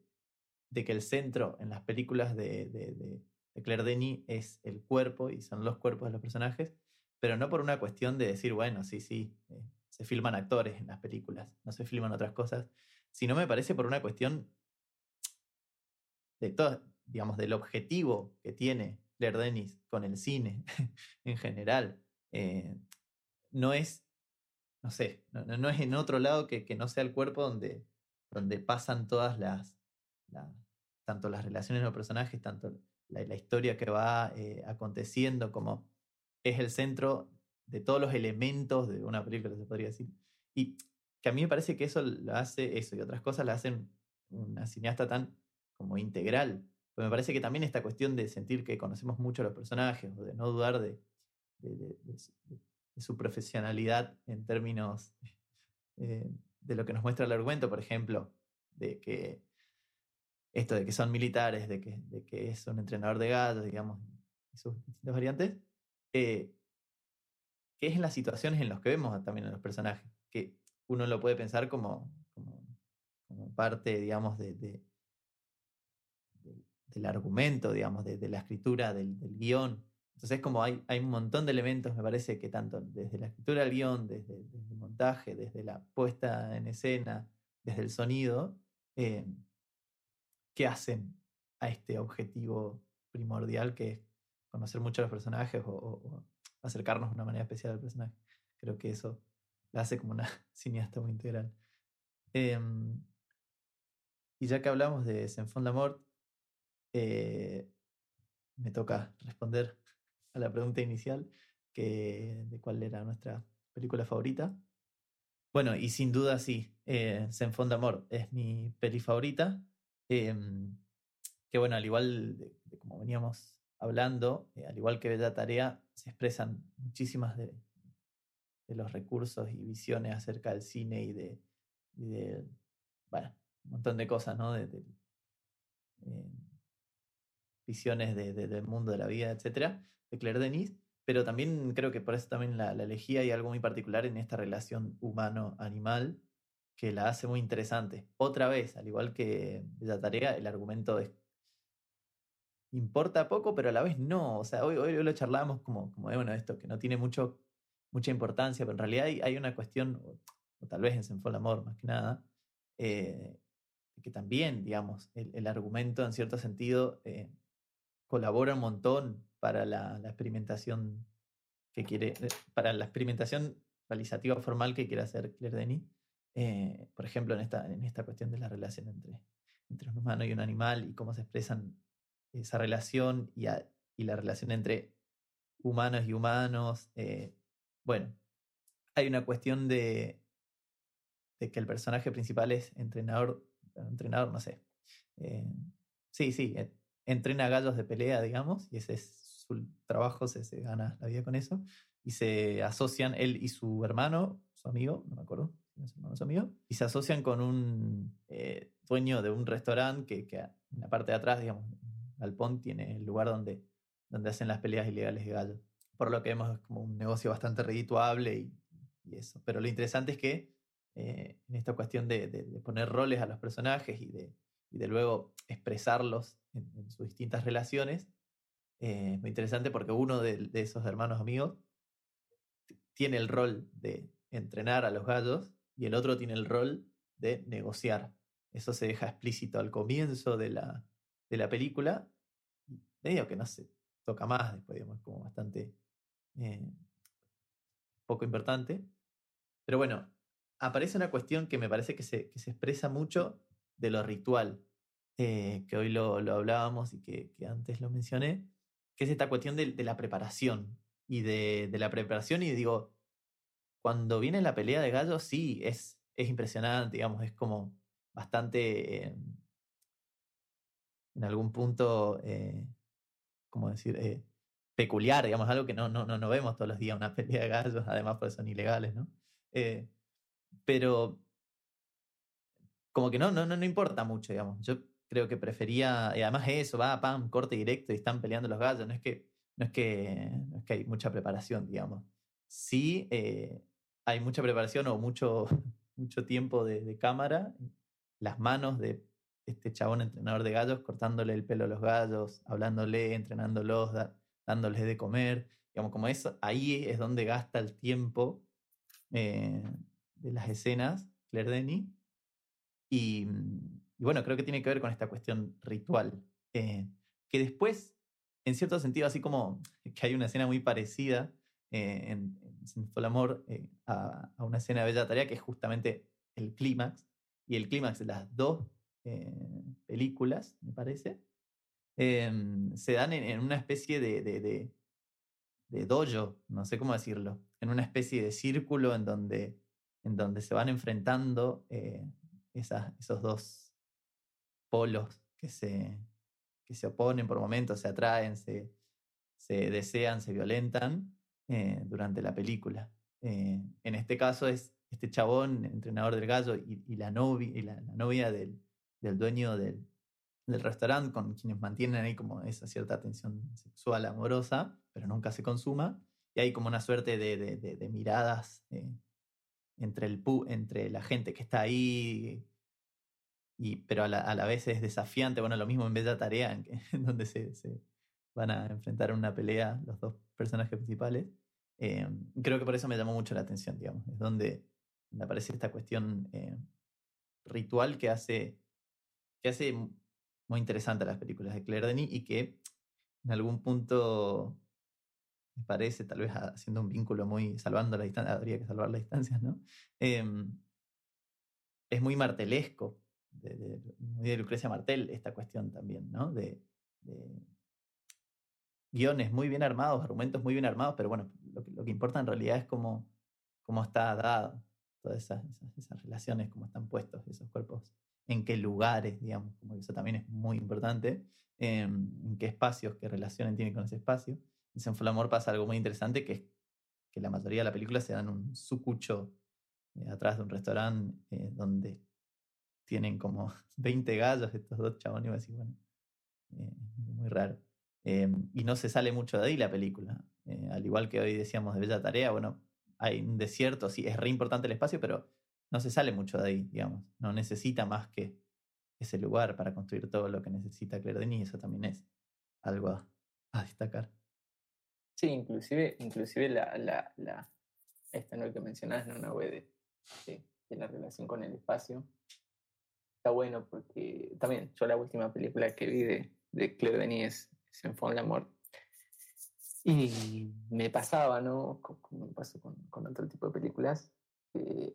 de que el centro en las películas de, de, Claire Denis es el cuerpo y son los cuerpos de los personajes, pero no por una cuestión de decir, bueno, sí, sí, eh, se filman actores en las películas, no se filman otras cosas, sino me parece por una cuestión de todo, digamos, del objetivo que tiene Claire Denis con el cine <laughs> en general. Eh, no es, no sé, no, es en otro lado que, no sea el cuerpo donde, donde pasan todas las, tanto las relaciones de los personajes, tanto la, la historia que va eh, aconteciendo, como es el centro de todos los elementos de una película, se podría decir. Y que a mí me parece que eso lo hace, eso y otras cosas la hacen una cineasta tan como integral, pero me parece que también esta cuestión de sentir que conocemos mucho a los personajes, o de no dudar de, su profesionalidad en términos eh, de lo que nos muestra el argumento, por ejemplo, de que esto de que son militares, de que, de que es un entrenador de gatos, digamos, y sus distintas variantes, eh, que es en las situaciones en las que vemos también a los personajes, que uno lo puede pensar como, como, parte, digamos, de, del argumento, digamos, de, la escritura, del, guion. Entonces, como hay, hay un montón de elementos, me parece que tanto desde la escritura del guion, desde, el montaje, desde la puesta en escena, desde el sonido, eh, que hacen a este objetivo primordial que es conocer mucho a los personajes acercarnos de una manera especial al personaje. Creo que eso la hace como una <laughs> cineasta muy integral. Em, y ya que hablamos de Senfond la Mort, eh, me toca responder <laughs> a la pregunta inicial que, de cuál era nuestra película favorita. Bueno, y sin duda sí, eh, Amor es mi peli favorita. Em, que bueno, al igual de, como veníamos hablando, eh, al igual que Bella Tarea, se expresan muchísimas de, los recursos y visiones acerca del cine y de, bueno, un montón de cosas, ¿no? De, visiones de, del mundo de la vida, etcétera, de Claire Denis, pero también creo que por eso también la, la elegí. Hay algo muy particular en esta relación humano-animal que la hace muy interesante. Otra vez, al igual que la tarea, el argumento es, importa poco, pero a la vez no. O sea, hoy, hoy lo charlamos como, como bueno, esto que no tiene mucho, mucha importancia, pero en realidad hay, hay una cuestión, o, tal vez en Senfol Amor más que nada, eh, que también, digamos, el, el, argumento en cierto sentido eh, colabora un montón para la, experimentación que quiere, eh, para la experimentación realizativa formal que quiere hacer Claire Denis. Eh, por ejemplo, en esta, en esta cuestión de la relación entre, entre un humano y un animal y cómo se expresan esa relación y, y la relación entre humanos y humanos. Eh, bueno, hay una cuestión de, de que el personaje principal es entrenador, entrenador, no sé. Eh, sí, sí, eh, entrena gallos de pelea, digamos, y ese es su trabajo, se, se, gana la vida con eso. Y se asocian él y su hermano, su amigo, no me acuerdo, su hermano, su amigo, y se asocian con un eh, dueño de un restaurante que, que, en la parte de atrás, digamos, Galpón tiene el lugar donde, donde hacen las peleas ilegales de gallos. Por lo que vemos es como un negocio bastante redituable y, y eso. Pero lo interesante es que eh, en esta cuestión de, poner roles a los personajes y de, luego expresarlos en, sus distintas relaciones, eh, es muy interesante porque uno de, esos hermanos amigos tiene el rol de entrenar a los gallos y el otro tiene el rol de negociar. Eso se deja explícito al comienzo de la, de la película. Medio que no se toca más, después digamos, como bastante eh, poco importante. Pero bueno, aparece una cuestión que me parece que se, que se expresa mucho de lo ritual, eh, que hoy lo, lo hablábamos y que, que, antes lo mencioné, que es esta cuestión de, de la preparación y de, de, la preparación y digo, cuando viene la pelea de gallos, sí, es, es impresionante, digamos, es como bastante, eh, en algún punto, eh, ¿cómo decir? Eh, peculiar, digamos, algo que no, no, no, vemos todos los días, una <laughs> pelea de gallos, además porque son ilegales, ¿no? Eh, pero como que no, no, no, importa mucho, digamos. Yo creo que prefería, y además eso, va, pam, corte directo y están peleando los gallos, no es que, no es que, no es que hay mucha preparación, digamos. Sí eh, hay mucha preparación o mucho, <laughs> mucho tiempo de, cámara, las manos de este chabón entrenador de gallos, cortándole el pelo a los gallos, hablándole, entrenándolos, da, dándoles de comer, digamos, como eso, ahí es donde gasta el tiempo eh, de las escenas, Claire Denis, y, y, bueno, creo que tiene que ver con esta cuestión ritual, eh, que después, en cierto sentido, así como que hay una escena muy parecida eh, en, en Amor eh, a, a, una escena de Bella Tarea, que es justamente el clímax, y el clímax las dos películas, me parece, se dan en, en, una especie de, de, de, de no sé cómo decirlo, en una especie de círculo en donde, en donde se van enfrentando eh, esas, esos dos polos que se, que se oponen por momentos, se atraen, se, se desean, se violentan eh, durante la película. Eh, en este caso es este chabón, entrenador del gallo, y, la, novia, y la novia del, del dueño del, del restaurante, con quienes mantienen ahí como esa cierta tensión sexual amorosa, pero nunca se consuma. Y hay como una suerte de, de, miradas eh, entre, el pu entre la gente que está ahí, y, pero a la, a la, vez es desafiante. Bueno, lo mismo en Bella Tarea, <laughs> en, donde se, se, van a enfrentar en una pelea los dos personajes principales. Eh, creo que por eso me llamó mucho la atención, digamos. Es donde, donde aparece esta cuestión eh, ritual que hace, que hace muy interesante las películas de Claire Denis y que en algún punto me parece, tal vez haciendo un vínculo muy, salvando la distancia, habría que salvar las distancias, ¿no? Eh, es muy martelesco, de, de, Lucrecia Martel, esta cuestión también, ¿no? De, guiones muy bien armados, argumentos muy bien armados, pero bueno, lo que, importa en realidad es cómo, cómo está dado, todas esas, esas relaciones, cómo están puestos esos cuerpos en qué lugares, digamos, como eso también es muy importante, eh, en qué espacios, qué relaciones tiene con ese espacio. En Full Amor pasa algo muy interesante, que es que la mayoría de la película se dan un sucucho eh, atrás de un restaurante eh, donde tienen como <laughs> 20 gallos estos dos chabones, y así, bueno, eh, muy raro. y no se sale mucho de ahí la película. al igual que hoy decíamos de Bella Tarea, bueno, hay un desierto, sí, es re importante el espacio, pero no se sale mucho de ahí, digamos. No necesita más que ese lugar para construir todo lo que necesita Claire Denis eso también es algo a, a destacar. Sí, inclusive, inclusive la, la, la, esta no que mencionas, ¿no? una web de, de, de, la relación con el espacio. Está bueno porque también yo la última película que vi de, de Claire Denis es En Fond Amor. Y me pasaba, ¿no? Como me pasó con, con otro tipo de películas, eh,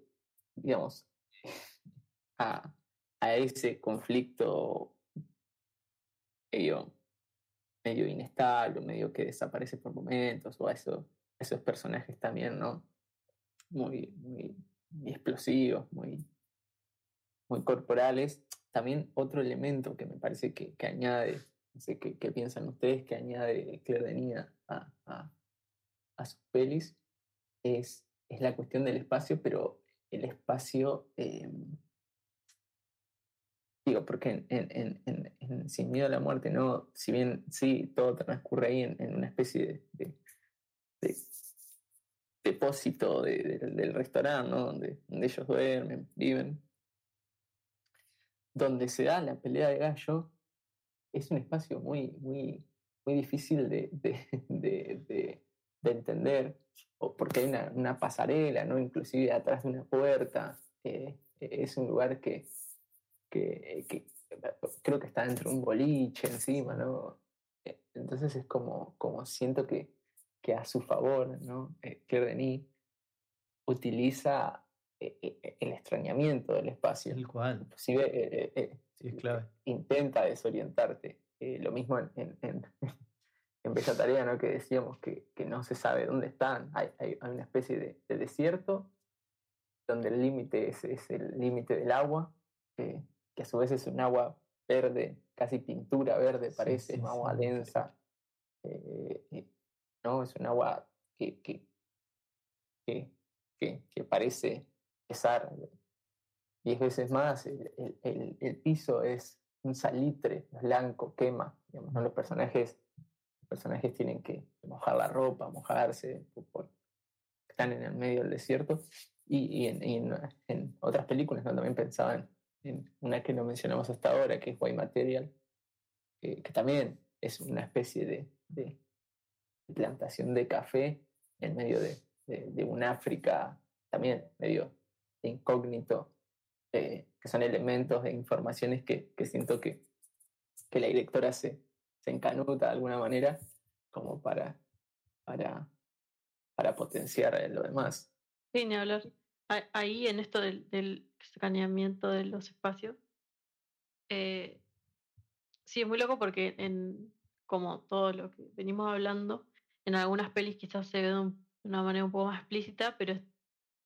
digamos, <laughs> a, a, ese conflicto medio, medio inestable, medio que desaparece por momentos, o a eso, esos personajes también, ¿no? Muy, muy, explosivos, muy, muy corporales. También otro elemento que me parece que, que añade, no sé qué, qué, piensan ustedes, que añade Claire a, a, a sus pelis, es, es la cuestión del espacio, pero el espacio, em, digo, porque en, Sin Miedo a la Muerte, ¿no? Si bien sí, todo transcurre ahí en, una especie de, depósito del restaurante, ¿no? Donde, ellos duermen, viven. Donde se da la pelea de gallo, es un espacio muy, muy, muy difícil de <laughs> entender porque hay una, pasarela, ¿no? Inclusive atrás de una puerta. Eh, es un lugar que, que, creo que está dentro de un boliche encima, ¿no? Eh, entonces es como, como siento que, que a su favor, ¿no? Eh, Claire Denis utiliza el extrañamiento del espacio. El cual. Inclusive sí, clave. intenta desorientarte. lo mismo en, en Tarea, ¿no? que decíamos que, que, no se sabe dónde están. Hay, hay, una especie de, desierto donde el límite es, es, el límite del agua, que a su vez es un agua verde, casi pintura verde parece, un agua densa. Eh, ¿no? Es un agua que, que, que, que parece pesar diez veces más. El, el, el, piso es un salitre blanco, quema. Digamos, ¿no? Los personajes personajes tienen que mojar la ropa, mojarse, están en el medio del desierto. Y, en, otras películas ¿no? también pensaban en una que no mencionamos hasta ahora, que es White Material, que, también es una especie de, plantación de café en medio de, un África también medio incógnito, eh, que son elementos de informaciones que, siento que, que la directora se, se encanuta de alguna manera como para, para, para potenciar lo demás. Sí, ni hablar. Ahí en esto del, escaneamiento de los espacios, eh, sí es muy loco porque en como todo lo que venimos hablando, en algunas pelis quizás se ve de, una manera un poco más explícita, pero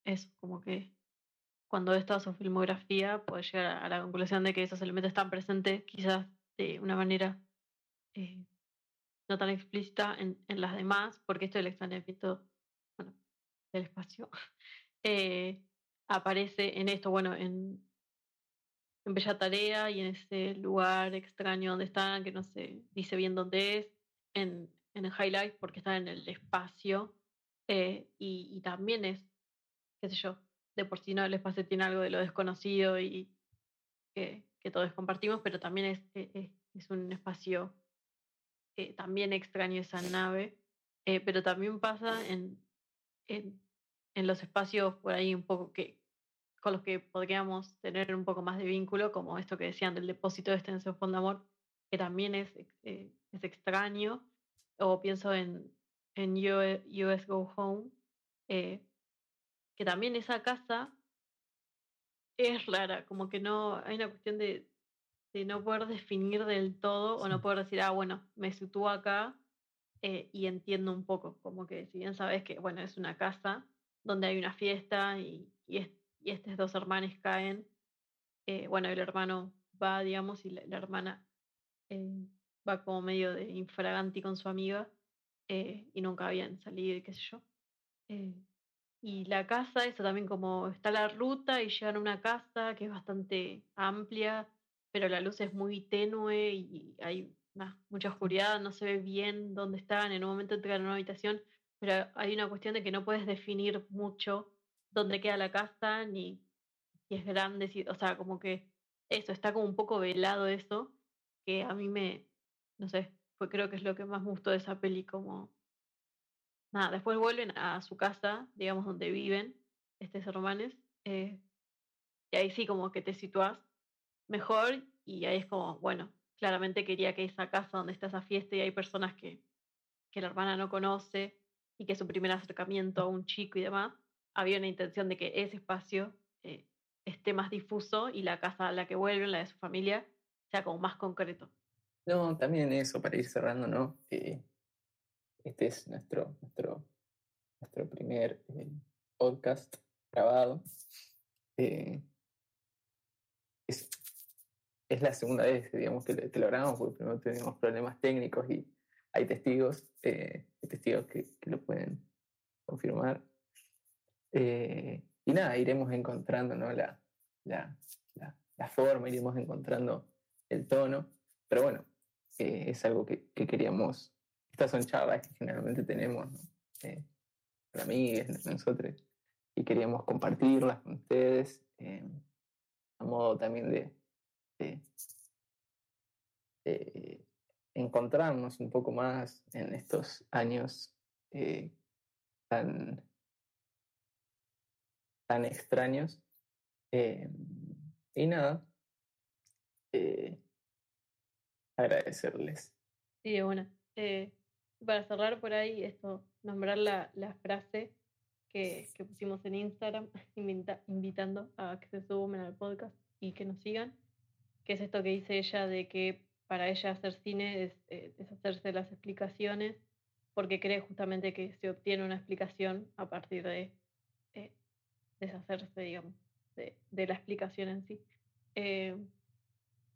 es, como que cuando ves toda su filmografía puedes llegar a la conclusión de que esos elementos están presentes quizás de una manera eh, no tan explícita en, en, las demás, porque esto del extrañamiento bueno, del espacio <laughs> eh, aparece en esto, bueno, en, en Bella Tarea y en ese lugar extraño donde están, que no se dice bien dónde es, en, en el highlight porque está en el espacio, eh, y, y, también es, qué sé yo, de por sí no el espacio tiene algo de lo desconocido y que, que todos compartimos, pero también es, es, es un espacio eh, también extraño esa nave, eh, pero también pasa en, en, en, los espacios por ahí un poco que con los que podríamos tener un poco más de vínculo, como esto que decían del depósito de extensión Amor, que también es, eh, es extraño, o pienso en, en US Go Home, que también esa casa es rara, como que no hay una cuestión de de no poder definir del todo o no poder decir, ah, bueno, me sitúo acá eh, y entiendo un poco, como que si bien sabes que, bueno, es una casa donde hay una fiesta y, y, estos dos hermanos caen, eh, bueno, el hermano va, digamos, y la, hermana eh, va como medio de infraganti con su amiga y nunca habían salido, qué sé yo. y la casa, eso también como está la ruta y llegan a una casa que es bastante amplia, pero la luz es muy tenue y hay mucha oscuridad, no se ve bien dónde están, en un momento entran en una habitación, pero hay una cuestión de que no puedes definir mucho dónde queda la casa, ni si es grande, si, o sea, como que eso, está como un poco velado eso, que a mí me, no sé, creo que es lo que más me gustó de esa peli, como, nada, después vuelven a su casa, digamos, donde viven estos hermanos, eh, y ahí sí como que te situás mejor y ahí es como, bueno, claramente quería que esa casa donde está esa fiesta y hay personas que, que la hermana no conoce y que su primer acercamiento a un chico y demás, había una intención de que ese espacio eh, esté más difuso y la casa a la que vuelven, la de su familia, sea como más concreto. No, también eso, para ir cerrando, ¿no? Este es nuestro, nuestro, nuestro primer eh, podcast grabado. Eh, es, es, la segunda vez, digamos, que, que, lo grabamos, porque primero tuvimos problemas técnicos y hay testigos, hay testigos que, que, lo pueden confirmar. y nada, iremos encontrando ¿no? la, la, la, la forma, iremos encontrando el tono. Pero bueno, eh, es algo que, que, queríamos. Estas son charlas que generalmente tenemos ¿no? eh, con amigos, nosotros, y queríamos compartirlas con ustedes eh, a modo también de, de, de, encontrarnos un poco más en estos años eh, tan, tan extraños. Eh, y nada, eh, agradecerles. Sí, bueno. Eh, para cerrar por ahí, esto, nombrar la, la frase que, que, pusimos en Instagram, <laughs> invita, invitando a que se sumen al podcast y que nos sigan, que es esto que dice ella de que para ella hacer cine es eh, deshacerse de las explicaciones, porque cree justamente que se obtiene una explicación a partir de eh, deshacerse, digamos, de, de, la explicación en sí. Eh,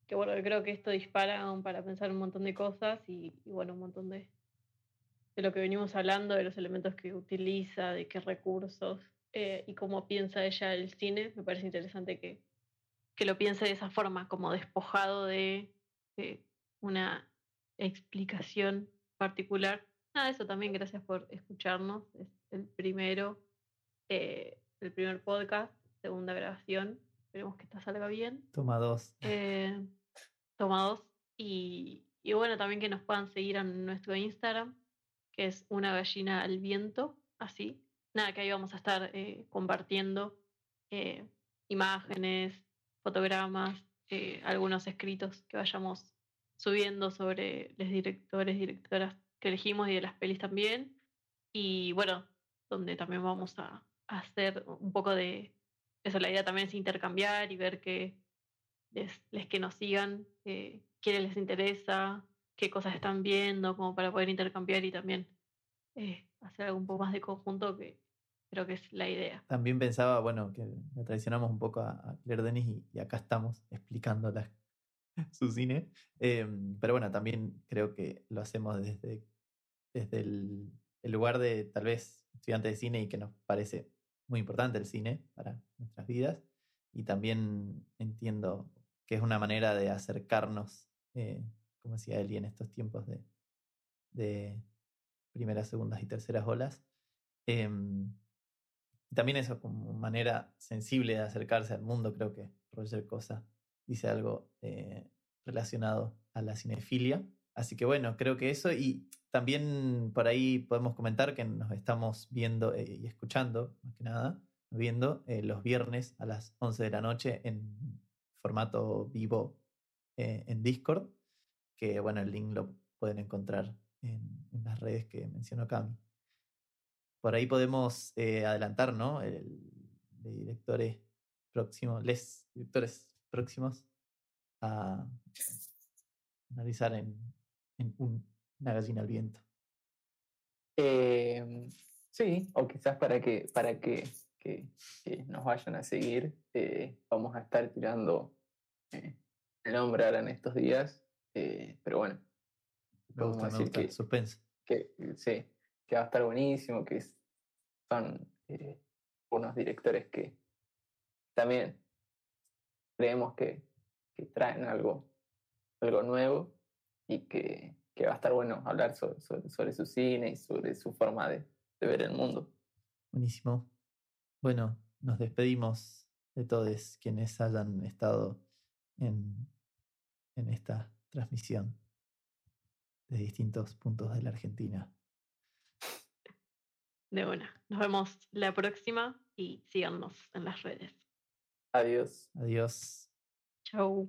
que bueno, creo que esto dispara para pensar un montón de cosas y, y, bueno, un montón de, de lo que venimos hablando, de los elementos que utiliza, de qué recursos eh, y cómo piensa ella el cine. Me parece interesante que, que lo piense de esa forma, como despojado de, de una explicación particular. Nada, eso también, gracias por escucharnos. Es el primero, eh, el primer podcast, segunda grabación. Esperemos que esta salga bien. Toma dos. Eh, tomados y, y, bueno, también que nos puedan seguir en nuestro Instagram, que es una gallina al viento, así. Nada, que ahí vamos a estar eh, compartiendo eh, imágenes, fotogramas, eh, algunos escritos que vayamos subiendo sobre los directores, directoras que elegimos y de las pelis también. Y bueno, donde también vamos a, hacer un poco de eso. La idea también es intercambiar y ver qué les, les que nos sigan, eh, qué les interesa, qué cosas están viendo, como para poder intercambiar y también eh, hacer algo un poco más de conjunto, que creo que es la idea. También pensaba, bueno, que la traicionamos un poco a, a Claire Denis y, y, acá estamos explicando <laughs> su cine. Eh, pero bueno, también creo que lo hacemos desde, desde el, el lugar de tal vez estudiante de cine y que nos parece muy importante el cine para nuestras vidas. Y también entiendo que es una manera de acercarnos, eh, como decía Eli, en estos tiempos de, de primeras, segundas y terceras olas. Eh, también eso como manera sensible de acercarse al mundo, creo que Roger Cosa dice algo eh, relacionado a la cinefilia. Así que bueno, creo que eso y también por ahí podemos comentar que nos estamos viendo eh, y escuchando, más que nada, viendo eh, los viernes a las 11 de la noche en formato vivo en Discord, que bueno, el link lo pueden encontrar en, en las redes que mencionó Cami. Por ahí podemos eh, adelantar, ¿no? El, de directores próximos, les directores próximos a analizar en, en un, una gallina al viento. Eh, sí, o quizás para que, para que que, que nos vayan a seguir. Eh, vamos a estar tirando eh, el nombre ahora en estos días, pero bueno, vamos a decir que, suspense. Que, sí, que va a estar buenísimo, que son eh, unos directores que también creemos que, traen algo, algo nuevo y que, que, va a estar bueno hablar sobre, sobre, sobre su cine y sobre su forma de, de ver el mundo. Buenísimo. Bueno, nos despedimos de todos quienes hayan estado en, en esta transmisión de distintos puntos de la Argentina. De una. Nos vemos la próxima y síganos en las redes. Adiós. Adiós. Chau.